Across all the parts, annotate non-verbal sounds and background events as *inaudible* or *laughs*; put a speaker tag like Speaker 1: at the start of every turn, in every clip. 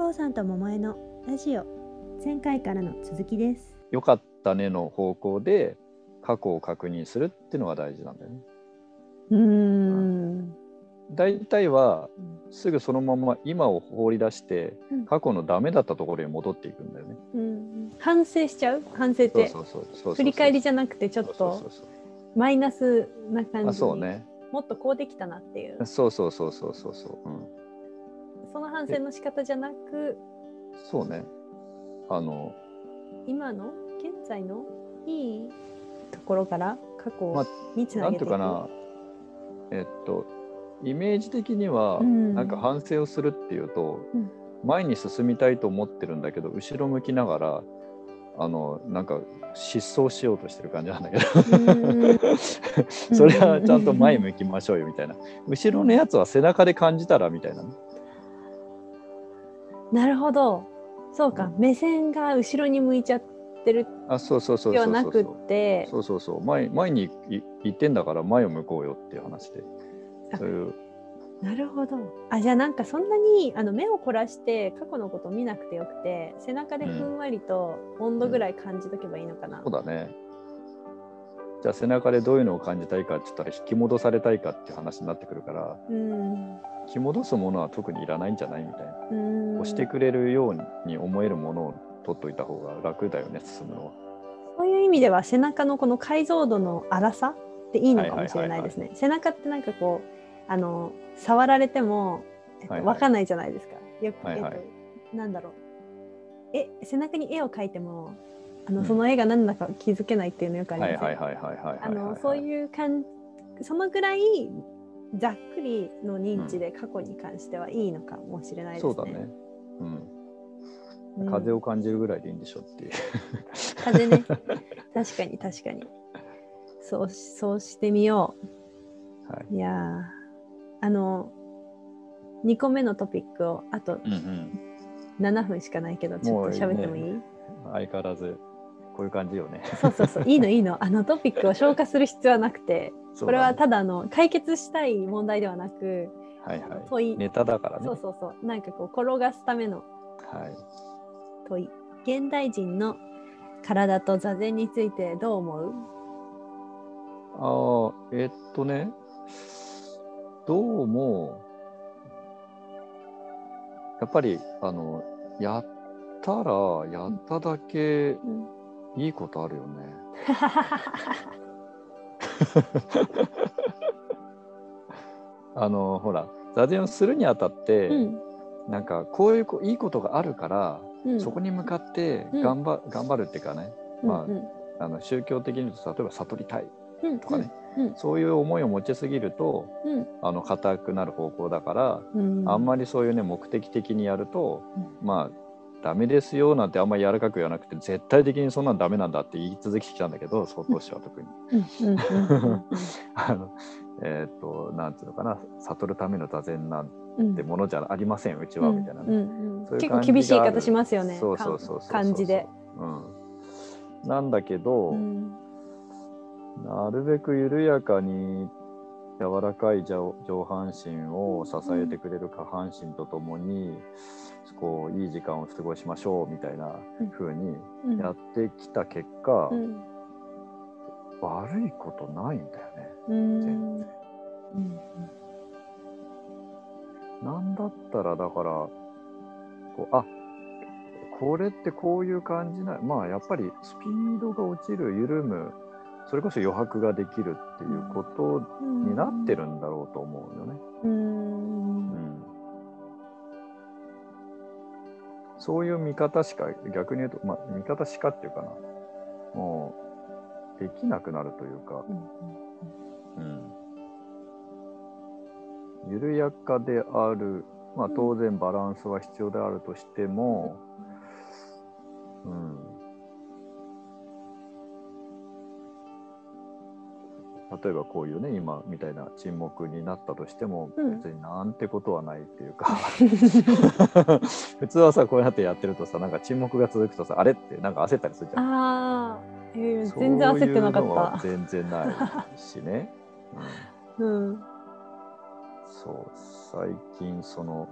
Speaker 1: こうさんと桃江のラジオ。前回からの続きです。
Speaker 2: 良かったねの方向で過去を確認するっていうのが大事なんだよね。
Speaker 1: うーん。
Speaker 2: 大体はすぐそのまま今を放り出して
Speaker 1: うん。
Speaker 2: 過去のダメだったところに戻っていくんだよね。
Speaker 1: うん反省しちゃう？反省って。
Speaker 2: そうそうそうそう
Speaker 1: 振り返りじゃなくてちょっとマイナスな感じ
Speaker 2: そうね。
Speaker 1: もっとこうできたなっていう。
Speaker 2: そうそうそうそうそうそう、うん、
Speaker 1: その反省の仕方じゃなく
Speaker 2: そうね。あの。
Speaker 1: 今の現在のいいところから過去
Speaker 2: まあ
Speaker 1: につ
Speaker 2: な
Speaker 1: なんげていうく
Speaker 2: ていかな。えっとイメージ的には、
Speaker 1: うん。
Speaker 2: なんか反省をするっていうと、
Speaker 1: うん。
Speaker 2: 前に進みたいと思ってるんだけど後ろ向きながらあのなんか失踪しようとしてる感じなんだけど。*laughs* それはちゃんと前向きましょうよみたいな。後ろのやつは背中で感じたらみたいなね
Speaker 1: なるほど。そうか、目線が後ろに向いちゃってる
Speaker 2: あそうそうそう
Speaker 1: で
Speaker 2: そうそう。
Speaker 1: はなくって。
Speaker 2: そうそうそう。前前にい行ってんだから前を向こうよっていう話で。
Speaker 1: あ
Speaker 2: そういう。
Speaker 1: なるほど。あじゃあなんかそんなにあの目を凝らして過去のことを見なくてよくて背中でふんわりと温度ぐらい感じとけばいいのかな、
Speaker 2: そうだねじゃあ背中でどういうのを感じたいかって言ったら引き戻されたいかっていう話になってくるから
Speaker 1: うん
Speaker 2: 引き戻すものは特にいらないんじゃないみたいな
Speaker 1: うん
Speaker 2: 押してくれるように思えるものを取っといた方が楽だよね進むのは。
Speaker 1: そういう意味では背中のこの解像度の粗さっていいのかもしれないですね。背中ってなんかこうあの触られても、えっと
Speaker 2: はいはい
Speaker 1: わかんないじゃないですか。よく、
Speaker 2: はいはい
Speaker 1: えっとなんだろう。え背中に絵を描いてもあの、
Speaker 2: うん
Speaker 1: その絵が何だか気づけないっていうのよくあり
Speaker 2: はい
Speaker 1: ます
Speaker 2: はいはいはいはいはい
Speaker 1: あのそう
Speaker 2: う
Speaker 1: いう感そのぐらいざっくりの認知で過去に関してはいいのかもしれないですね。
Speaker 2: そうだね。うん。
Speaker 1: うん
Speaker 2: 風を感じるぐらいでいいんでしょっていう。
Speaker 1: 風ね確かに確かにそうそうしてみよ
Speaker 2: はい。
Speaker 1: ういやーあの2個目のトピックをあと
Speaker 2: うんうん。
Speaker 1: 7分しかないけどちょっと喋ってもいい？
Speaker 2: 相変わらずこういう感じよね。
Speaker 1: そうそうそう。いいのいいの。あのトピックを消化する必要はなくて。これはた
Speaker 2: だ
Speaker 1: の解決したい問題ではなく
Speaker 2: はいはい。
Speaker 1: 問い、
Speaker 2: ネタだからね。
Speaker 1: そうそうそう。なんかこう転がすための
Speaker 2: はい。
Speaker 1: 問い。現代人の体と座禅についてどう思う？
Speaker 2: ああ、えっとね、どうも、やっぱり、あの、やったら、やっただけ
Speaker 1: うん
Speaker 2: いいことあるよね。*laughs* あの、ほら、座禅をするにあたって、
Speaker 1: うん。
Speaker 2: なんか、こういうこいいことがあるから、
Speaker 1: うん。
Speaker 2: そこに向かって
Speaker 1: うん。
Speaker 2: 頑張,、頑張るっていうかね、まあ
Speaker 1: うん。
Speaker 2: あの宗教的に言うと例えば悟りたい
Speaker 1: うん
Speaker 2: とかね、
Speaker 1: うん
Speaker 2: そういう思いを持ちすぎると
Speaker 1: うん。
Speaker 2: あの硬くなる方向だから、
Speaker 1: うん。
Speaker 2: あんまりそういうね目的的にやると、
Speaker 1: う
Speaker 2: まあダメですよなんてあんまり柔らかく言わなくて絶対的にそんなんダメなんだって言い続けてきたんだけど曹洞師は特に。
Speaker 1: うんうんうんうん *laughs*
Speaker 2: あのえっ、となんていうのかな悟るための座禅なん
Speaker 1: うん
Speaker 2: てものじゃありませんうちはみたいなね。
Speaker 1: うんうん
Speaker 2: そういう
Speaker 1: 結構厳しい言い方しますよね。
Speaker 2: そうそうそうそうそう
Speaker 1: 感じで。
Speaker 2: うん、なんだけど、
Speaker 1: うん
Speaker 2: なるべく緩やかに柔らかい上上半身を支えてくれる下半身とともに、こういい時間を過ごしましょうみたいな風に
Speaker 1: うん。
Speaker 2: やってきた結果、
Speaker 1: うん
Speaker 2: 悪いことないんだよね。
Speaker 1: うん
Speaker 2: 全然。
Speaker 1: うん
Speaker 2: なんだったらだからこうあこれってこういう感じなまあやっぱりスピードが落ちる緩むそれこそ余白ができるっていうことになってるんだろうと思うよね。
Speaker 1: うん。
Speaker 2: うんそういう見方しか逆に言うと、まあ、見方しかっていうかな。もうできなくなるというか、うん、緩やかである、まあ、当然バランスは必要であるとしても、うん、例えばこういうね今みたいな沈黙になったとしても、
Speaker 1: うん
Speaker 2: 別になんてことはないっていうか *laughs* 普通はさこうやってやってるとさなんか沈黙が続くとさあれってなんか焦ったりするじゃん。
Speaker 1: ああ、えー全然焦ってなか
Speaker 2: そういうのは
Speaker 1: った。
Speaker 2: 全然ないしね。*laughs* うん
Speaker 1: うん
Speaker 2: そう最近その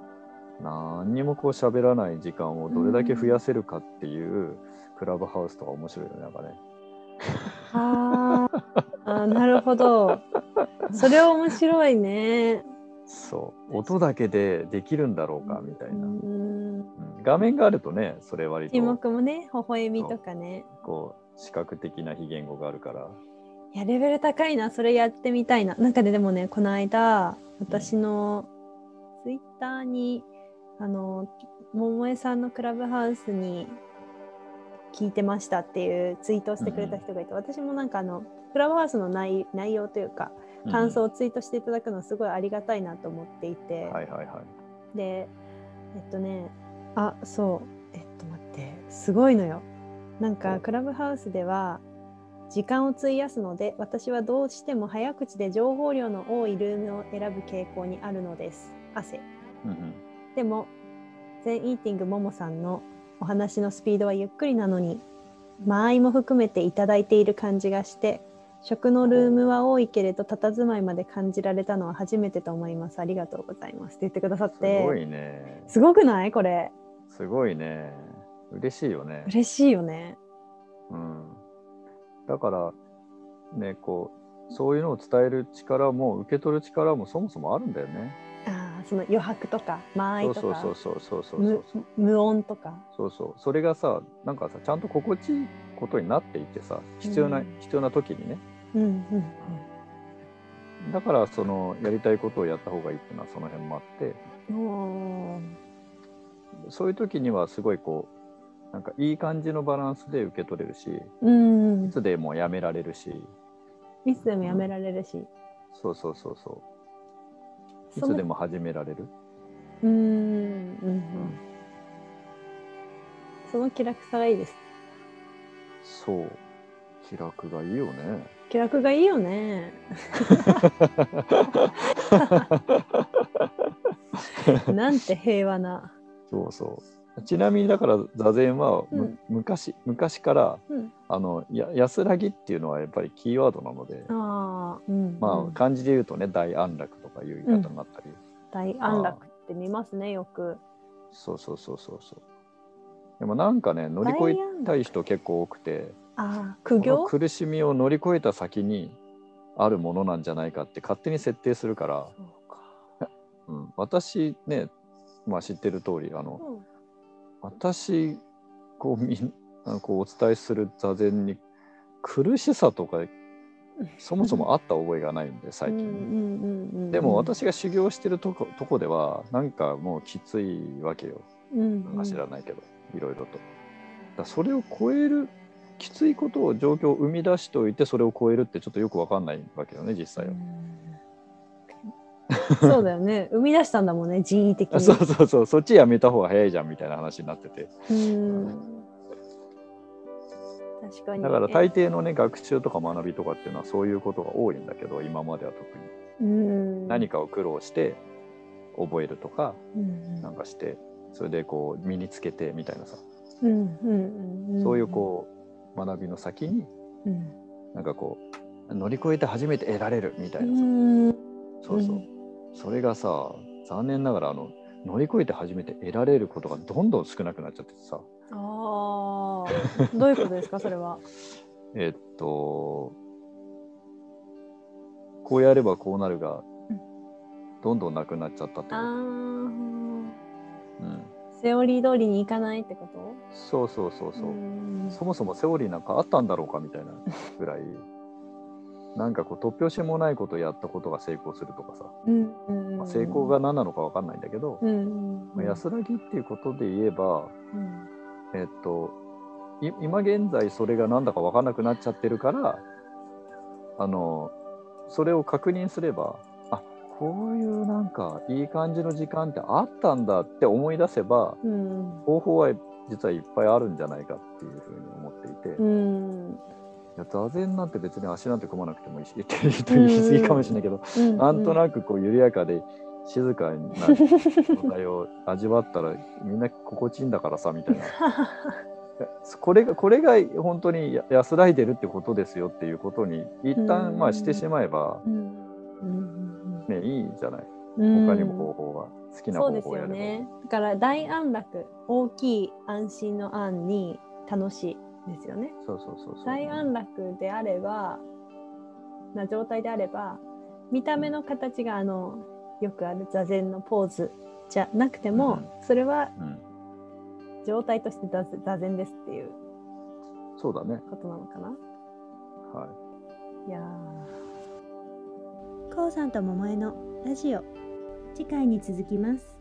Speaker 2: 何にもこう喋らない時間をどれだけ増やせるかっていうクラブハウスとか面白いよねなんかね。
Speaker 1: あー *laughs* あーなるほど。それは面白いね。
Speaker 2: そう音だけでできるんだろうかみたいな、
Speaker 1: うん
Speaker 2: うん画面があるとねそれ割
Speaker 1: 字
Speaker 2: と
Speaker 1: 幕もね、微笑みとかね。
Speaker 2: こう視覚的な非言語があるから
Speaker 1: いや、レベル高いな。それやってみたいな。なんかね、でもね、この間、私のツイッターに、あの、桃江さんのクラブハウスに聞いてましたっていうツイートをしてくれた人がいて、私もなんかあの、クラブハウスの内内容というか、感想をツイートしていただくのすごいありがたいなと思っていて、
Speaker 2: うんはいはいはい。
Speaker 1: でえっとねあそう。えっと待って。すごいのよ。なんか
Speaker 2: お。
Speaker 1: クラブハウスでは時間を費やすので私はどうしても早口で情報量の多いルームを選ぶ傾向にあるのです。汗。
Speaker 2: うんうん。
Speaker 1: でも全イーティングももさんのお話のスピードはゆっくりなのに間合いも含めていただいている感じがして食のルームは多いけれど佇まいまで感じられたのは初めてと思います。ありがとうございます。って言ってくださっ
Speaker 2: す
Speaker 1: て
Speaker 2: ごいね。
Speaker 1: すごくない？これ。
Speaker 2: すごいね。嬉しいよね、
Speaker 1: 嬉しいよね。
Speaker 2: うん、だからねこうそういうのを伝える力も受け取る力もそもそもあるんだよね
Speaker 1: その余白とか間合い
Speaker 2: そう
Speaker 1: とか
Speaker 2: そうそうそうそうそう
Speaker 1: 無無音とか。
Speaker 2: そうそう。それがさなんかさちゃんと心地いいことになっていてさ必要な、
Speaker 1: うん
Speaker 2: 必要な時にね。
Speaker 1: うんうん
Speaker 2: だからそのやりたいことをやった方がいいっていうのはその辺もあって。そういう時にはすごいこうなんかいい感じのバランスで受け取れるし
Speaker 1: うん。
Speaker 2: いつでもやめられるし。
Speaker 1: いつでもやめられるし、
Speaker 2: そうそうそうそういつでも始められる？
Speaker 1: うんうんうん。その気楽さがいいです。
Speaker 2: そう。気楽がいいよね。
Speaker 1: 気楽がいいよね。なんて平和な。
Speaker 2: そうそう。ちなみにだから座禅はむ、
Speaker 1: うん。
Speaker 2: 昔昔から
Speaker 1: うん。
Speaker 2: あのや安らぎっていうのはやっぱりキーワードなので。
Speaker 1: ああうん
Speaker 2: ま
Speaker 1: うん
Speaker 2: あ漢字で言うとね大安楽とかいう言い方になったり、
Speaker 1: 大安楽って見ますねよく。
Speaker 2: そうそうそうそうそう。でもなんかね乗り越えたい人結構多くて
Speaker 1: ああ苦行？
Speaker 2: 苦しみを乗り越えた先にあるものなんじゃないかって勝手に設定するから、
Speaker 1: そう *laughs*
Speaker 2: ん、私ね、まあ、知ってる通りあの
Speaker 1: うん。
Speaker 2: 私こうみんあのこうお伝えする座禅に苦しさとかそもそもあった覚えがないんで最近、でも私が修行してるとことこではなんかもうきついわけよ。
Speaker 1: うん
Speaker 2: なん。か知らないけど、いろいろと。だそれを超えるきついことを状況を生み出しておいてそれを超えるってちょっとよくわかんないわけよね実際は。
Speaker 1: そうだよね。*laughs* 生み出したんだもんね人為的に。
Speaker 2: そうそうそう。そっちやめた方が早いじゃんみたいな話になってて。
Speaker 1: うん確かに。
Speaker 2: だから大抵のね学習とか学びとかっていうのはそういうことが多いんだけど今までは特に。
Speaker 1: うん。
Speaker 2: 何かを苦労して覚えるとか
Speaker 1: うん
Speaker 2: なんかしてそれでこう身につけてみたいなさ。
Speaker 1: うんうんうん
Speaker 2: そういうこう学びの先に
Speaker 1: うん。
Speaker 2: なんかこう乗り越えて初めて得られるみた
Speaker 1: う
Speaker 2: いなさ。
Speaker 1: ん。
Speaker 2: そうそう。
Speaker 1: うん。
Speaker 2: それがさ残念ながらあの乗り越えて初めて得られることがどんどん少なくなっちゃっててさ
Speaker 1: ああどういうことですかそれは？*laughs*
Speaker 2: えっとこうやればこうなるが
Speaker 1: うん
Speaker 2: どんどんなくなっちゃったってこ
Speaker 1: あ
Speaker 2: うん、
Speaker 1: セオリー通りにいかないってこと？
Speaker 2: そうそうそうそう、
Speaker 1: ん。
Speaker 2: そもそもセオリーなんかあったんだろうかみたいなぐらい。なんかこう突拍子もないことをやったことが成功するとかさ、
Speaker 1: うんうん
Speaker 2: まあ、成功が何なのか分かんないんだけど、
Speaker 1: うん。
Speaker 2: まあ安らぎっていうことで言えば
Speaker 1: うん
Speaker 2: えっとい今現在それが何だか分かんなくなっちゃってるからあのそれを確認すればあこういうなんかいい感じの時間ってあったんだって思い出せば
Speaker 1: うん。
Speaker 2: 方法は実はいっぱいあるんじゃないかっていうふうに思っていて、い
Speaker 1: うん。
Speaker 2: や座禅なんて別に足なんて組まなくてもいいしって言い過ぎかもしれないけど、なんと
Speaker 1: く
Speaker 2: なくこう緩やかで静かな状態を味わったらみんな心地いいんだからさみたいな。*laughs* これがこれが本当にや安らいでるってことですよっていうことに一旦
Speaker 1: うん。
Speaker 2: まあしてしまえば、ね、いいじゃない。
Speaker 1: うん。
Speaker 2: 他にも方法が好きな方法をやれば。
Speaker 1: よね。だから大安楽、大きい安心の安に楽しいですよね。
Speaker 2: そうそうそうそう。
Speaker 1: 大安楽であれば、な状態であれば、見た目の形があの、よくある座禅のポーズじゃなくても、それは
Speaker 2: うん、
Speaker 1: 状態として座座禅ですっていう
Speaker 2: そうだね。
Speaker 1: ことなのかな？
Speaker 2: はい。
Speaker 1: や
Speaker 3: こうさんと桃江のラジオ次回に続きます